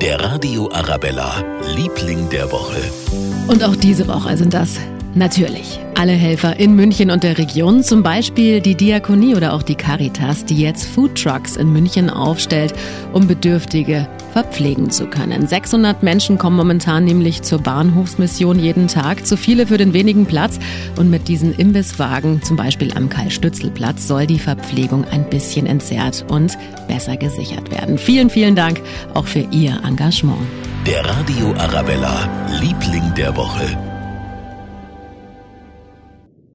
Der Radio Arabella, Liebling der Woche. Und auch diese Woche sind das Natürlich. Alle Helfer in München und der Region, zum Beispiel die Diakonie oder auch die Caritas, die jetzt Foodtrucks in München aufstellt, um Bedürftige verpflegen zu können. 600 Menschen kommen momentan nämlich zur Bahnhofsmission jeden Tag, zu viele für den wenigen Platz. Und mit diesen Imbisswagen, zum Beispiel am Karl-Stützel-Platz, soll die Verpflegung ein bisschen entzerrt und besser gesichert werden. Vielen, vielen Dank auch für Ihr Engagement. Der Radio Arabella, Liebling der Woche.